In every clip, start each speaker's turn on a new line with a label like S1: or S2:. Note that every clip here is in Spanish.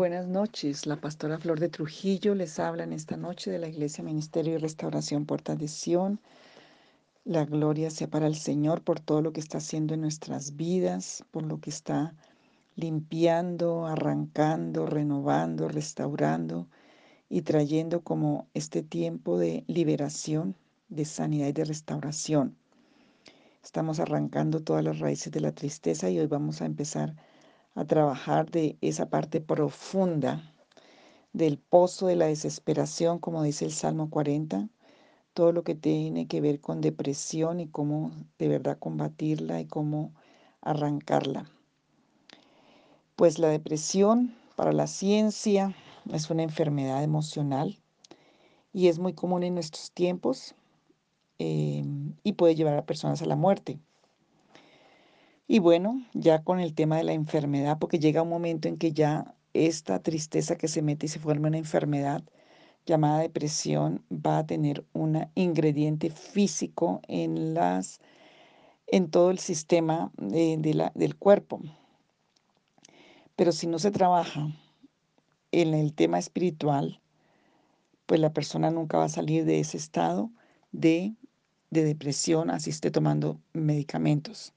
S1: Buenas noches, la pastora Flor de Trujillo les habla en esta noche de la Iglesia Ministerio y Restauración Puerta de. La gloria sea para el Señor por todo lo que está haciendo en nuestras vidas, por lo que está limpiando, arrancando, renovando, restaurando y trayendo como este tiempo de liberación, de sanidad y de restauración. Estamos arrancando todas las raíces de la tristeza y hoy vamos a empezar a trabajar de esa parte profunda del pozo de la desesperación, como dice el Salmo 40, todo lo que tiene que ver con depresión y cómo de verdad combatirla y cómo arrancarla. Pues la depresión para la ciencia es una enfermedad emocional y es muy común en nuestros tiempos eh, y puede llevar a personas a la muerte. Y bueno, ya con el tema de la enfermedad, porque llega un momento en que ya esta tristeza que se mete y se forma una enfermedad llamada depresión va a tener un ingrediente físico en las en todo el sistema de, del cuerpo. Pero si no se trabaja en el tema espiritual, pues la persona nunca va a salir de ese estado de, de depresión, así esté tomando medicamentos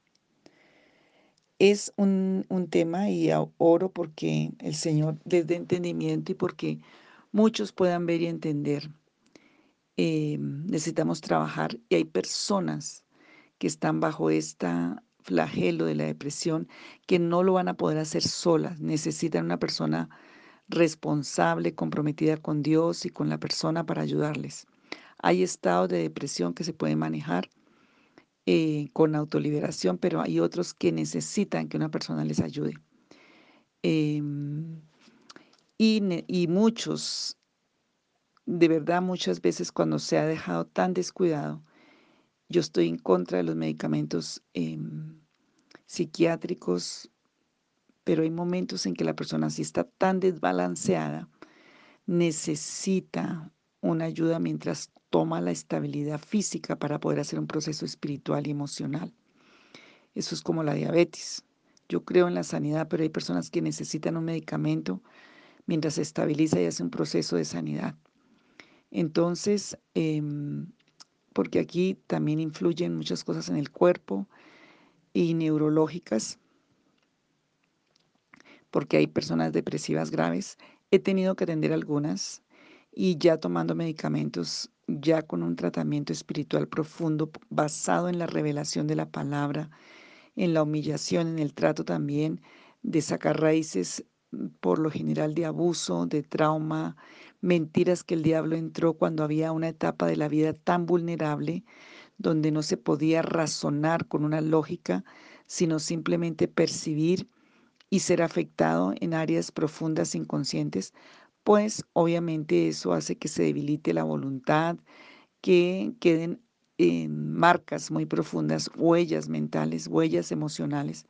S1: es un, tema y oro porque el Señor les dé entendimiento y porque muchos puedan ver y entender. Eh, necesitamos trabajar y hay personas que están bajo esta flagelo de la depresión que no lo van a poder hacer solas. Necesitan una persona responsable, comprometida con Dios y con la persona para ayudarles. Hay estados de depresión que se pueden manejar eh, con autoliberación, pero hay otros que necesitan que una persona les ayude. Em, y, muchos, de verdad, muchas veces cuando se ha dejado tan descuidado, yo estoy en contra de los medicamentos em, psiquiátricos, pero hay momentos en que la persona si está tan desbalanceada, necesita una ayuda mientras toma la estabilidad física para poder hacer un proceso espiritual y emocional. Eso es como la diabetes. Yo creo en la sanidad, pero hay personas que necesitan un medicamento mientras se estabiliza y hace un proceso de sanidad. Entonces, em, porque aquí también influyen muchas cosas en el cuerpo y neurológicas, porque hay personas depresivas graves. He tenido que atender algunas y ya tomando medicamentos, ya con un tratamiento espiritual profundo basado en la revelación de la palabra, en la humillación, en el trato también de sacar raíces mm, por lo general de abuso, de trauma, mentiras que el diablo entró cuando había una etapa de la vida tan vulnerable donde no se podía razonar con una lógica, sino simplemente percibir y ser afectado en áreas profundas inconscientes pues obviamente eso hace que se debilite la voluntad, que queden en marcas muy profundas, huellas mentales, huellas emocionales.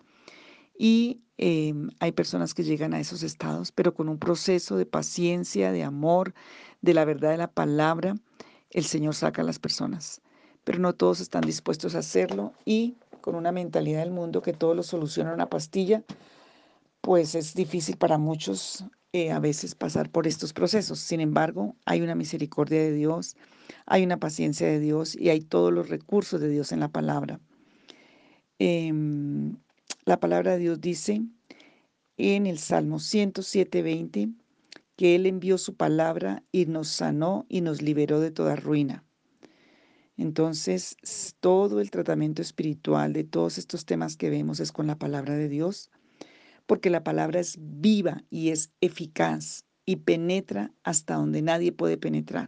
S1: Y em, hay personas que llegan a esos estados, pero con un proceso de paciencia, de amor, de la verdad de la palabra, el Señor saca a las personas. Pero no todos están dispuestos a hacerlo y con una mentalidad del mundo que todo lo soluciona una pastilla, pues es difícil para muchos eh, a veces pasar por estos procesos. Sin embargo, hay una misericordia de Dios, hay una paciencia de Dios y hay todos los recursos de Dios en la palabra. Em, la palabra de Dios dice en el Salmo 107, que Él envió su palabra y nos sanó y nos liberó de toda ruina. Entonces, todo el tratamiento espiritual de todos estos temas que vemos es con la palabra de Dios porque la palabra es viva y es eficaz y penetra hasta donde nadie puede penetrar.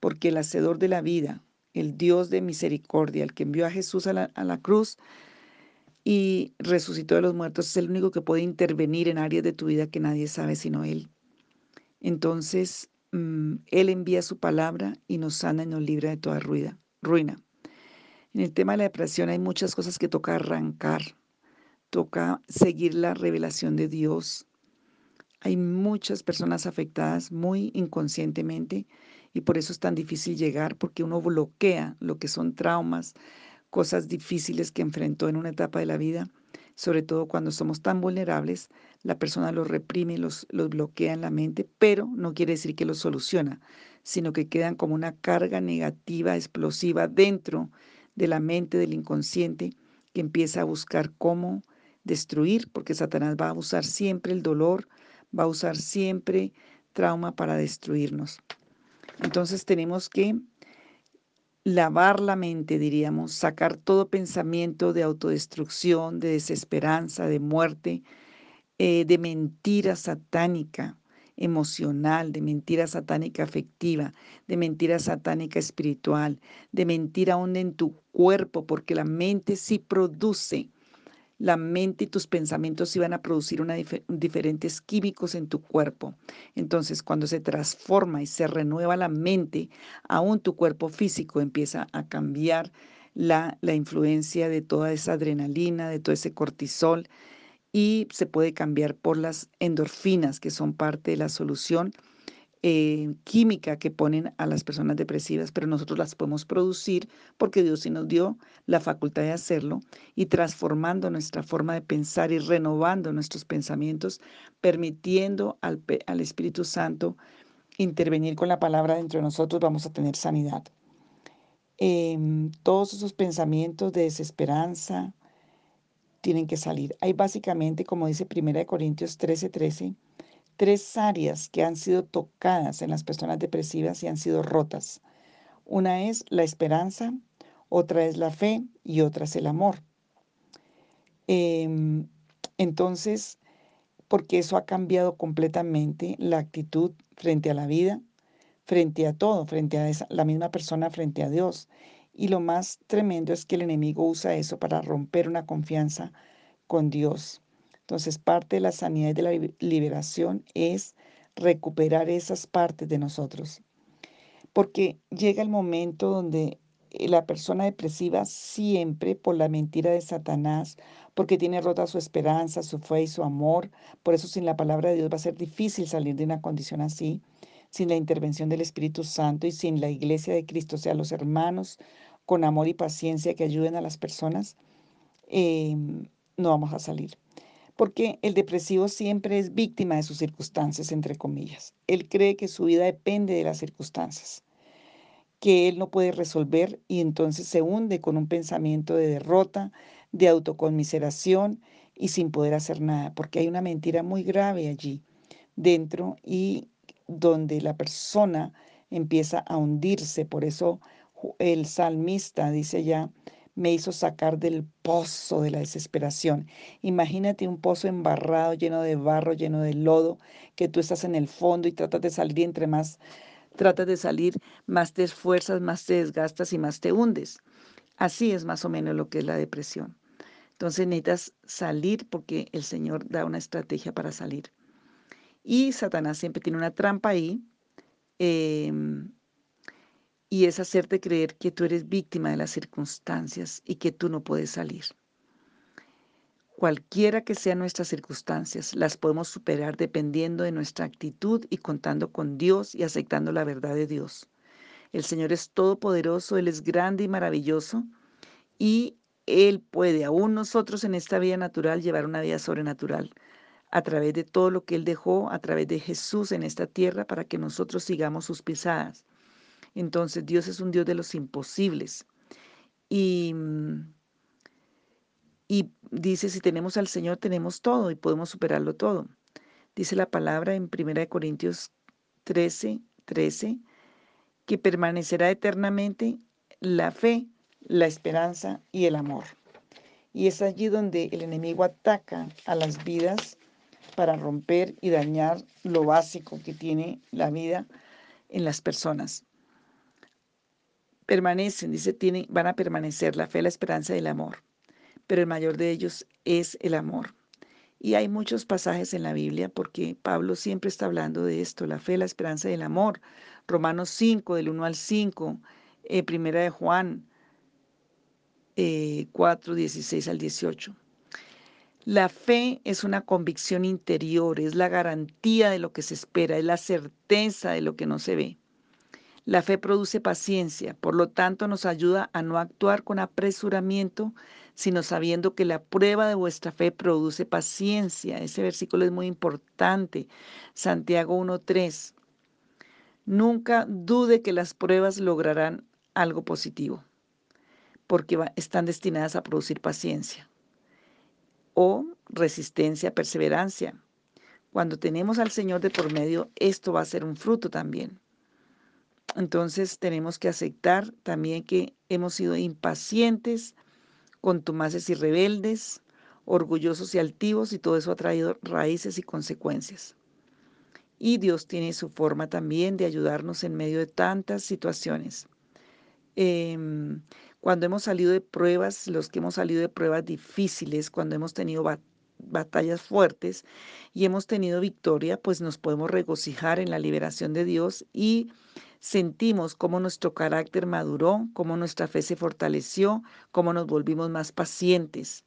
S1: Porque el hacedor de la vida, el Dios de misericordia, el que envió a Jesús a la, cruz y resucitó de los muertos, es el único que puede intervenir en áreas de tu vida que nadie sabe sino Él. Entonces, mm, Él envía su palabra y nos sana y nos libra de toda ruina. En el tema de la depresión hay muchas cosas que toca arrancar toca seguir la revelación de Dios. Hay muchas personas afectadas muy inconscientemente y por eso es tan difícil llegar porque uno bloquea lo que son traumas, cosas difíciles que enfrentó en una etapa de la vida, sobre todo cuando somos tan vulnerables, la persona los reprime, los, los bloquea en la mente, pero no quiere decir que los soluciona, sino que quedan como una carga negativa, explosiva dentro de la mente del inconsciente que empieza a buscar cómo destruir, porque Satanás va a usar siempre el dolor, va a usar siempre trauma para destruirnos. Entonces tenemos que lavar la mente, diríamos, sacar todo pensamiento de autodestrucción, de desesperanza, de muerte, eh, de mentira satánica emocional, de mentira satánica afectiva, de mentira satánica espiritual, de mentira aún en tu cuerpo, porque la mente sí produce la mente y tus pensamientos iban a producir una diferentes químicos en tu cuerpo. Entonces, cuando se transforma y se renueva la mente, aún tu cuerpo físico empieza a cambiar la, la influencia de toda esa adrenalina, de todo ese cortisol, y se puede cambiar por las endorfinas, que son parte de la solución eh, química que ponen a las personas depresivas, pero nosotros las podemos producir porque Dios sí nos dio la facultad de hacerlo y transformando nuestra forma de pensar y renovando nuestros pensamientos, permitiendo al, al Espíritu Santo intervenir con la palabra dentro de nosotros, vamos a tener sanidad. Em, todos esos pensamientos de desesperanza tienen que salir. Hay básicamente, como dice 1 Corintios 13:13, 13, tres áreas que han sido tocadas en las personas depresivas y han sido rotas. Una es la esperanza, otra es la fe y otra es el amor. Em, entonces, porque eso ha cambiado completamente la actitud frente a la vida, frente a todo, frente a la misma persona, frente a Dios. Y lo más tremendo es que el enemigo usa eso para romper una confianza con Dios. Entonces, parte de la sanidad y de la liberación es recuperar esas partes de nosotros. Porque llega el momento donde eh, la persona depresiva siempre por la mentira de Satanás, porque tiene rota su esperanza, su fe y su amor. Por eso sin la palabra de Dios va a ser difícil salir de una condición así, sin la intervención del Espíritu Santo y sin la iglesia de Cristo, o sea, los hermanos con amor y paciencia que ayuden a las personas, em, no vamos a salir porque el depresivo siempre es víctima de sus circunstancias, entre comillas. Él cree que su vida depende de las circunstancias, que él no puede resolver y entonces se hunde con un pensamiento de derrota, de autoconmiseración y sin poder hacer nada, porque hay una mentira muy grave allí dentro y donde la persona empieza a hundirse. Por eso el salmista dice ya, me hizo sacar del pozo de la desesperación. Imagínate un pozo embarrado, lleno de barro, lleno de lodo, que tú estás en el fondo y tratas de salir entre más tratas de salir, más te esfuerzas, más te desgastas y más te hundes. Así es más o menos lo que es la depresión. Entonces necesitas salir porque el Señor da una estrategia para salir. Y Satanás siempre tiene una trampa ahí. Eh, y es hacerte creer que tú eres víctima de las circunstancias y que tú no puedes salir. Cualquiera que sean nuestras circunstancias, las podemos superar dependiendo de nuestra actitud y contando con Dios y aceptando la verdad de Dios. El Señor es todopoderoso, Él es grande y maravilloso y Él puede, aún nosotros en esta vida natural, llevar una vida sobrenatural a través de todo lo que Él dejó, a través de Jesús en esta tierra, para que nosotros sigamos sus pisadas. Entonces Dios es un Dios de los imposibles. Y, mm, y dice, si tenemos al Señor, tenemos todo y podemos superarlo todo. Dice la palabra en 1 Corintios 13, 13, que permanecerá eternamente la fe, la esperanza y el amor. Y es allí donde el enemigo ataca a las vidas para romper y dañar lo básico que tiene la vida en las personas permanecen, dice, tienen, van a permanecer la fe, la esperanza y el amor, pero el mayor de ellos es el amor. Y hay muchos pasajes en la Biblia porque Pablo siempre está hablando de esto, la fe, la esperanza y el amor. Romanos 5, del 1 al 5, eh, Primera de Juan eh, 4, 16 al 18. La fe es una convicción interior, es la garantía de lo que se espera, es la certeza de lo que no se ve. La fe produce paciencia, por lo tanto nos ayuda a no actuar con apresuramiento, sino sabiendo que la prueba de vuestra fe produce paciencia. Ese versículo es muy importante. Santiago 1.3. Nunca dude que las pruebas lograrán algo positivo, porque están destinadas a producir paciencia o resistencia, perseverancia. Cuando tenemos al Señor de por medio, esto va a ser un fruto también. Entonces tenemos que aceptar también que hemos sido impacientes, contumaces y rebeldes, orgullosos y altivos, y todo eso ha traído raíces y consecuencias. Y Dios tiene su forma también de ayudarnos en medio de tantas situaciones. Em, cuando hemos salido de pruebas, los que hemos salido de pruebas difíciles, cuando hemos tenido batallas fuertes y hemos tenido victoria, pues nos podemos regocijar en la liberación de Dios y sentimos cómo nuestro carácter maduró, cómo nuestra fe se fortaleció, cómo nos volvimos más pacientes,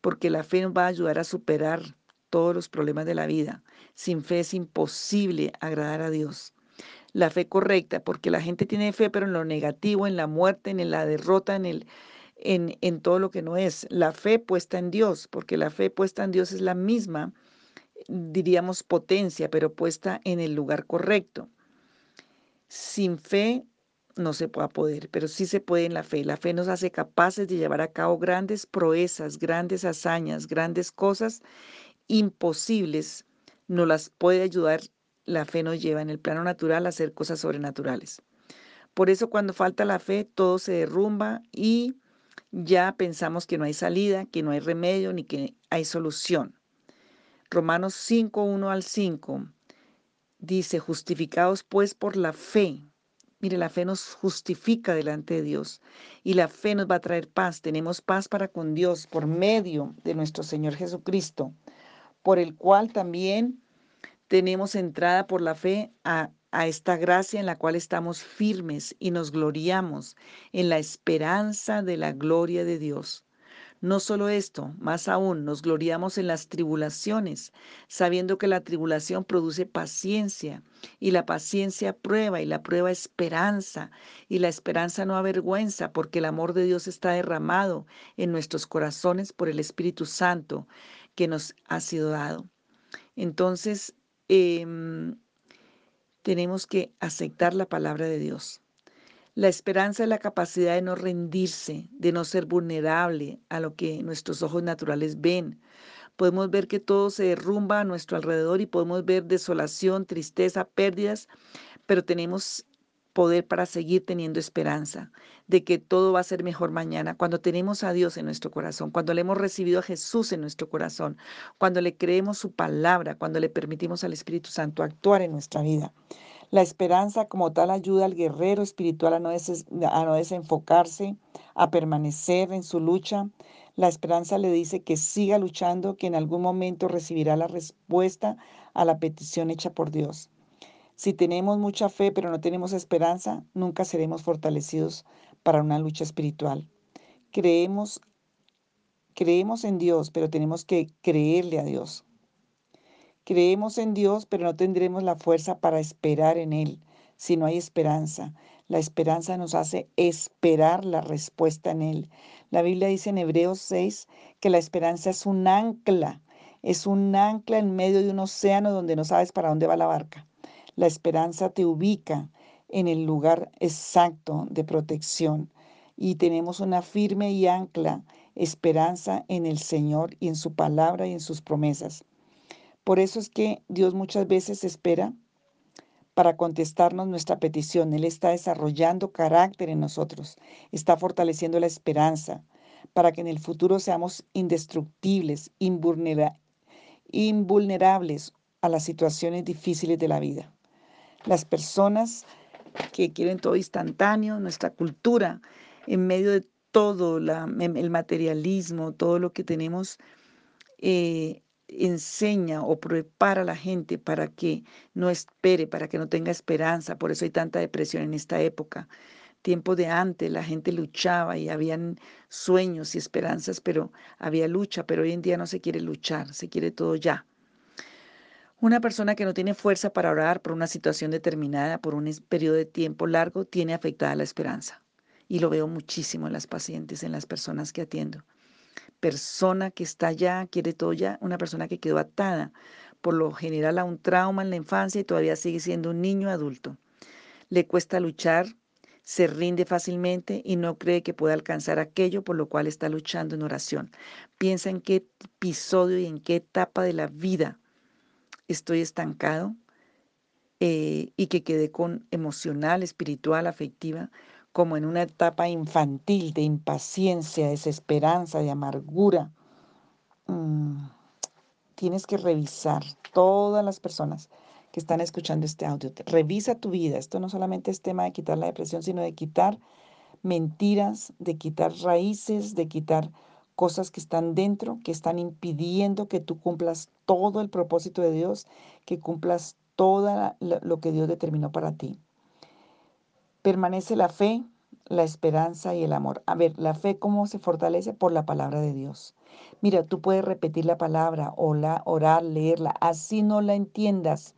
S1: porque la fe nos va a ayudar a superar todos los problemas de la vida. Sin fe es imposible agradar a Dios. La fe correcta, porque la gente tiene fe, pero en lo negativo, en la muerte, en la derrota, en el, en, en, todo lo que no es. La fe puesta en Dios, porque la fe puesta en Dios es la misma, diríamos, potencia, pero puesta en el lugar correcto. Sin fe no se puede poder, pero sí se puede en la fe. La fe nos hace capaces de llevar a cabo grandes proezas, grandes hazañas, grandes cosas imposibles. Nos las puede ayudar, la fe nos lleva en el plano natural a hacer cosas sobrenaturales. Por eso cuando falta la fe, todo se derrumba y ya pensamos que no hay salida, que no hay remedio ni que hay solución. Romanos 5, 1 al 5 dice, justificados pues por la fe. Mire, la fe nos justifica delante de Dios y la fe nos va a traer paz. Tenemos paz para con Dios por medio de nuestro Señor Jesucristo, por el cual también tenemos entrada por la fe a, a esta gracia en la cual estamos firmes y nos gloriamos en la esperanza de la gloria de Dios. No solo esto, más aún, nos gloriamos en las tribulaciones, sabiendo que la tribulación produce paciencia, y la paciencia prueba, y la prueba esperanza, y la esperanza no avergüenza, porque el amor de Dios está derramado en nuestros corazones por el Espíritu Santo que nos ha sido dado. Entonces, em, tenemos que aceptar la palabra de Dios. La esperanza es la capacidad de no rendirse, de no ser vulnerable a lo que nuestros ojos naturales ven. Podemos ver que todo se derrumba a nuestro alrededor y podemos ver desolación, tristeza, pérdidas, pero tenemos poder para seguir teniendo esperanza de que todo va a ser mejor mañana, cuando tenemos a Dios en nuestro corazón, cuando le hemos recibido a Jesús en nuestro corazón, cuando le creemos su palabra, cuando le permitimos al Espíritu Santo actuar en nuestra vida. La esperanza como tal ayuda al guerrero espiritual a no, a no desenfocarse, a permanecer en su lucha. La esperanza le dice que siga luchando, que en algún momento recibirá la respuesta a la petición hecha por Dios. Si tenemos mucha fe pero no tenemos esperanza, nunca seremos fortalecidos para una lucha espiritual. Creemos, creemos en Dios, pero tenemos que creerle a Dios. Creemos en Dios, pero no tendremos la fuerza para esperar en Él si no hay esperanza. La esperanza nos hace esperar la respuesta en Él. La Biblia dice en Hebreos 6 que la esperanza es un ancla, es un ancla en medio de un océano donde no sabes para dónde va la barca. La esperanza te ubica en el lugar exacto de protección y tenemos una firme y ancla esperanza en el Señor y en su palabra y en sus promesas. Por eso es que Dios muchas veces espera para contestarnos nuestra petición. Él está desarrollando carácter en nosotros, está fortaleciendo la esperanza para que en el futuro seamos indestructibles, invulnerables a las situaciones difíciles de la vida. Las personas que quieren todo instantáneo, nuestra cultura, en medio de todo el materialismo, todo lo que tenemos, eh, enseña o prepara a la gente para que no espere, para que no tenga esperanza. Por eso hay tanta depresión en esta época. Tiempo de antes la gente luchaba y habían sueños y esperanzas, pero había lucha, pero hoy en día no se quiere luchar, se quiere todo ya. Una persona que no tiene fuerza para orar por una situación determinada, por un periodo de tiempo largo, tiene afectada la esperanza. Y lo veo muchísimo en las pacientes, en las personas que atiendo. persona que está ya, quiere todo ya, una persona que quedó atada por lo general a un trauma en la infancia y todavía sigue siendo un niño adulto. Le cuesta luchar, se rinde fácilmente y no cree que pueda alcanzar aquello por lo cual está luchando en oración. Piensa en qué episodio y en qué etapa de la vida estoy estancado eh, y que quedé con emocional, espiritual, afectiva, como en una etapa infantil de impaciencia, desesperanza, de amargura. Mm, tienes que revisar todas las personas que están escuchando este audio. Revisa tu vida. Esto no solamente es tema de quitar la depresión, sino de quitar mentiras, de quitar raíces, de quitar cosas que están dentro, que están impidiendo que tú cumplas todo el propósito de Dios, que cumplas todo lo que Dios determinó para ti. Permanece la fe, la esperanza y el amor. A ver, la fe cómo se fortalece por la palabra de Dios. Mira, tú puedes repetir la palabra, orar, leerla, así no la entiendas.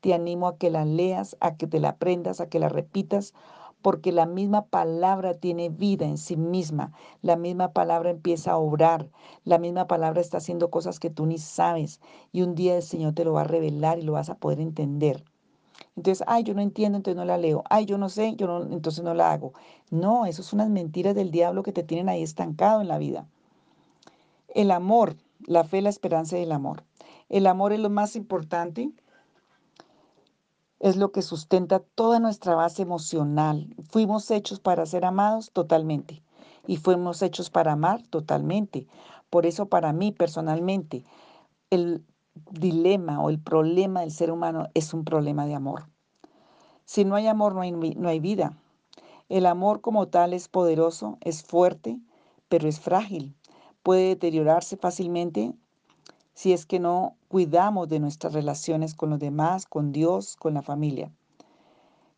S1: Te animo a que la leas, a que te la aprendas, a que la repitas, porque la misma palabra tiene vida en sí misma, la misma palabra empieza a obrar, la misma palabra está haciendo cosas que tú ni sabes y un día el Señor te lo va a revelar y lo vas a poder entender. Entonces, ay, yo no entiendo, entonces no la leo. Ay, yo no sé, yo no, entonces no la hago. No, eso son unas mentiras del diablo que te tienen ahí estancado en la vida. El amor, la fe, la esperanza y el amor. El amor es lo más importante es lo que sustenta toda nuestra base emocional. Fuimos hechos para ser amados totalmente y fuimos hechos para amar totalmente. Por eso para mí personalmente el dilema o el problema del ser humano es un problema de amor. Si no hay amor no hay, no hay vida. El amor como tal es poderoso, es fuerte, pero es frágil. Puede deteriorarse fácilmente si es que no cuidamos de nuestras relaciones con los demás, con Dios, con la familia.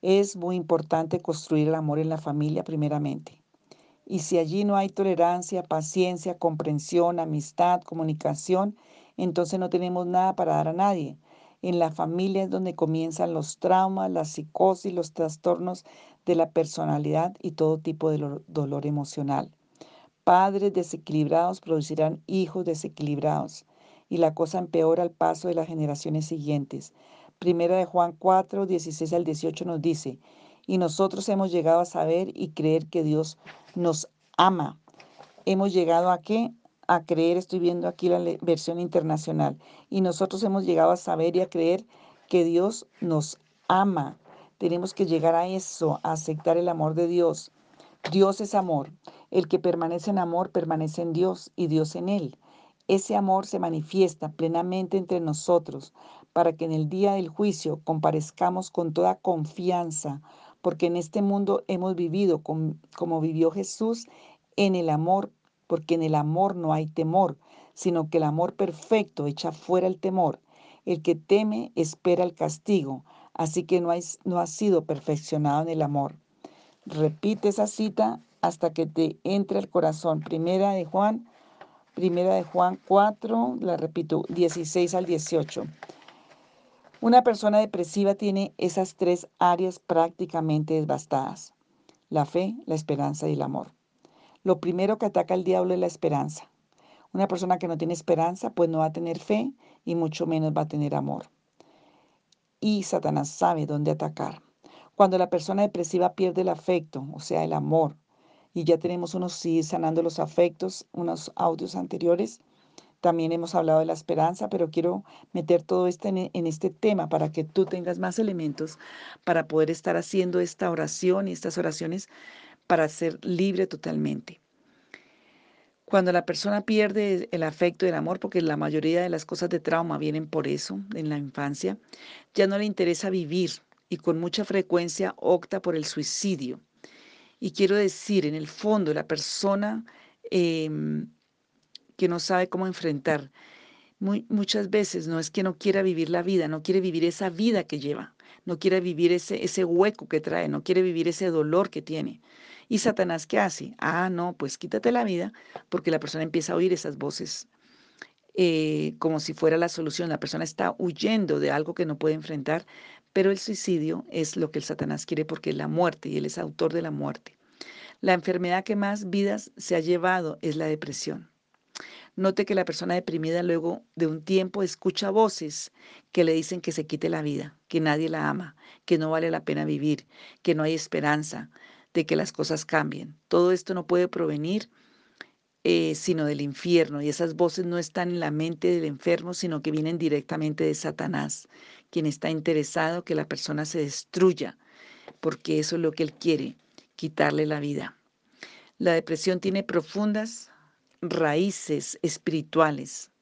S1: Es muy importante construir el amor en la familia primeramente. Y si allí no hay tolerancia, paciencia, comprensión, amistad, comunicación, entonces no tenemos nada para dar a nadie. En la familia es donde comienzan los traumas, la psicosis, los trastornos de la personalidad y todo tipo de dolor emocional. Padres desequilibrados producirán hijos desequilibrados y la cosa empeora al paso de las generaciones siguientes. Primera de Juan 4, 16 al 18 nos dice, y nosotros hemos llegado a saber y creer que Dios nos ama. Hemos llegado a qué? A creer, estoy viendo aquí la versión internacional, y nosotros hemos llegado a saber y a creer que Dios nos ama. Tenemos que llegar a eso, a aceptar el amor de Dios. Dios es amor. El que permanece en amor permanece en Dios y Dios en él. Ese amor se manifiesta plenamente entre nosotros para que en el día del juicio comparezcamos con toda confianza, porque en este mundo hemos vivido como vivió Jesús en el amor, porque en el amor no hay temor, sino que el amor perfecto echa fuera el temor. El que teme espera el castigo, así que no, no ha sido perfeccionado en el amor. Repite esa cita hasta que te entre al corazón. Primera de Juan Primera de Juan 4, la repito, 16 al 18. Una persona depresiva tiene esas tres áreas prácticamente devastadas. La fe, la esperanza y el amor. Lo primero que ataca el diablo es la esperanza. Una persona que no tiene esperanza, pues no va a tener fe y mucho menos va a tener amor. Y Satanás sabe dónde atacar. Cuando la persona depresiva pierde el afecto, o sea, el amor, y ya tenemos unos sí sanando los afectos, unos audios anteriores. También hemos hablado de la esperanza, pero quiero meter todo esto en, este tema para que tú tengas más elementos para poder estar haciendo esta oración y estas oraciones para ser libre totalmente. Cuando la persona pierde el afecto y el amor, porque la mayoría de las cosas de trauma vienen por eso en la infancia, ya no le interesa vivir y con mucha frecuencia opta por el suicidio. Y quiero decir, en el fondo, la persona em, que no sabe cómo enfrentar, muchas veces no es que no quiera vivir la vida, no quiere vivir esa vida que lleva, no quiere vivir ese, ese hueco que trae, no quiere vivir ese dolor que tiene. ¿Y Satanás qué hace? Ah, no, pues quítate la vida porque la persona empieza a oír esas voces eh, como si fuera la solución. La persona está huyendo de algo que no puede enfrentar, pero el suicidio es lo que el Satanás quiere porque es la muerte y él es autor de la muerte. La enfermedad que más vidas se ha llevado es la depresión. Note que la persona deprimida luego de un tiempo escucha voces que le dicen que se quite la vida, que nadie la ama, que no vale la pena vivir, que no hay esperanza de que las cosas cambien. Todo esto no puede provenir eh, sino del infierno. Y esas voces no están en la mente del enfermo, sino que vienen directamente de Satanás, quien está interesado que la persona se destruya, porque eso es lo que él quiere, quitarle la vida. La depresión tiene profundas raíces espirituales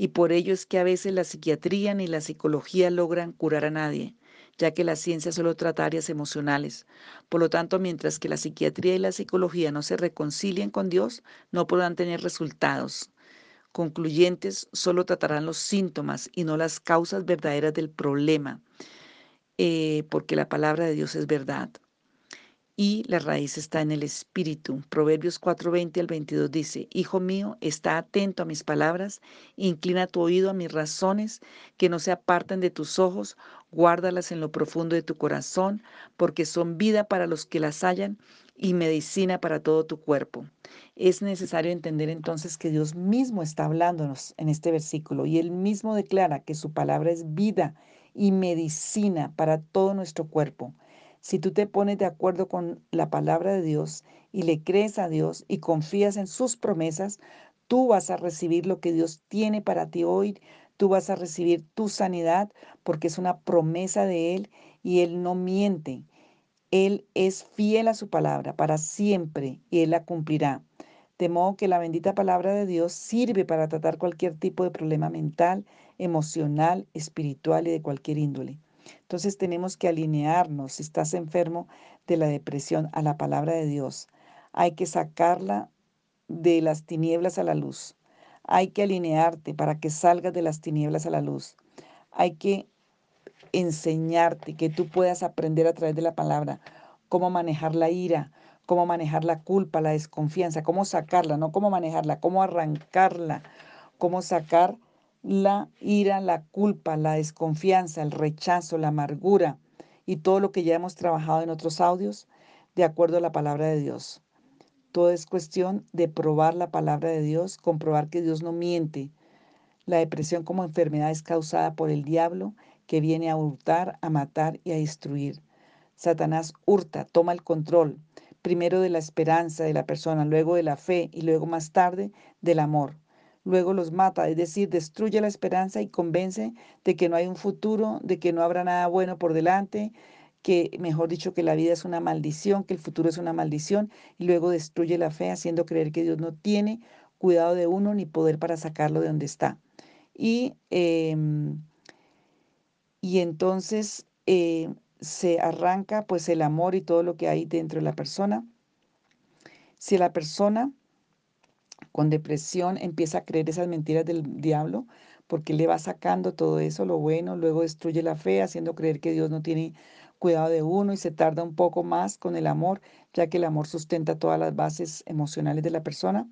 S1: y por ello es que a veces la psiquiatría ni la psicología logran curar a nadie, ya que la ciencia solo trata áreas emocionales. Por lo tanto, mientras que la psiquiatría y la psicología no se reconcilien con Dios, no podrán tener resultados concluyentes, solo tratarán los síntomas y no las causas verdaderas del problema, eh, porque la palabra de Dios es verdad y la raíz está en el espíritu. Proverbios 4:20 al 22 dice, Hijo mío, está atento a mis palabras, inclina tu oído a mis razones, que no se aparten de tus ojos, guárdalas en lo profundo de tu corazón, porque son vida para los que las hallan y medicina para todo tu cuerpo. Es necesario entender entonces que Dios mismo está hablándonos en este versículo y él mismo declara que su palabra es vida y medicina para todo nuestro cuerpo. Si tú te pones de acuerdo con la palabra de Dios y le crees a Dios y confías en sus promesas, tú vas a recibir lo que Dios tiene para ti hoy. Tú vas a recibir tu sanidad porque es una promesa de Él y Él no miente. Él es fiel a su palabra para siempre y Él la cumplirá. De modo que la bendita palabra de Dios sirve para tratar cualquier tipo de problema mental, emocional, espiritual y de cualquier índole. Entonces tenemos que alinearnos, si estás enfermo de la depresión, a la palabra de Dios. Hay que sacarla de las tinieblas a la luz. Hay que alinearte para que salgas de las tinieblas a la luz. Hay que enseñarte que tú puedas aprender a través de la palabra cómo manejar la ira, cómo manejar la culpa, la desconfianza, cómo sacarla, no cómo manejarla, cómo arrancarla, cómo sacar la ira, la culpa, la desconfianza, el rechazo, la amargura y todo lo que ya hemos trabajado en otros audios de acuerdo a la palabra de Dios. Todo es cuestión de probar la palabra de Dios, comprobar que Dios no miente. La depresión como enfermedad es causada por el diablo que viene a hurtar, a matar y a destruir. Satanás hurta, toma el control, primero de la esperanza de la persona, luego de la fe y luego más tarde del amor luego los mata, es decir, destruye la esperanza y convence de que no hay un futuro, de que no habrá nada bueno por delante, que mejor dicho que la vida es una maldición, que el futuro es una maldición, y luego destruye la fe haciendo creer que Dios no tiene cuidado de uno ni poder para sacarlo de donde está. Y, em, y entonces eh, se arranca pues el amor y todo lo que hay dentro de la persona. Si la persona con depresión empieza a creer esas mentiras del diablo porque le va sacando todo eso, lo bueno, luego destruye la fe, haciendo creer que Dios no tiene cuidado de uno y se tarda un poco más con el amor, ya que el amor sustenta todas las bases emocionales de la persona.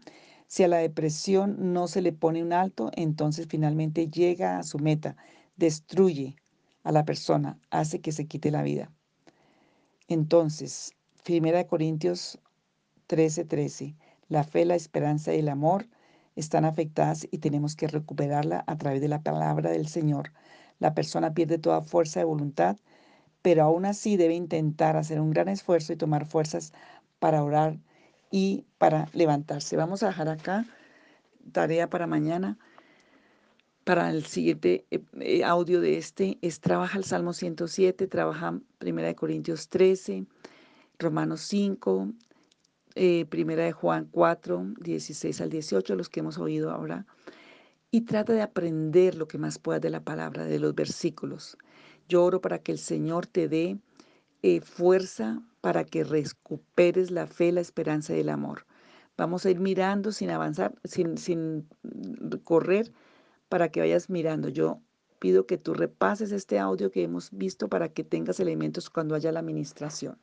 S1: Si a la depresión no se le pone un alto, entonces finalmente llega a su meta, destruye a la persona, hace que se quite la vida. Entonces, Primera de Corintios 13:13. 13. La fe, la esperanza y el amor están afectadas y tenemos que recuperarla a través de la palabra del Señor. La persona pierde toda fuerza de voluntad, pero aún así debe intentar hacer un gran esfuerzo y tomar fuerzas para orar y para levantarse. Vamos a dejar acá tarea para mañana. Para el siguiente eh, eh, audio de este es trabaja el Salmo 107, trabaja Primera de Corintios 13, Romanos 5, eh, primera de Juan 4, 16 al 18, los que hemos oído ahora, y trata de aprender lo que más puedas de la palabra, de los versículos. Yo oro para que el Señor te dé eh, fuerza para que recuperes la fe, la esperanza y el amor. Vamos a ir mirando sin avanzar, sin, sin correr, para que vayas mirando. Yo pido que tú repases este audio que hemos visto para que tengas elementos cuando haya la administración.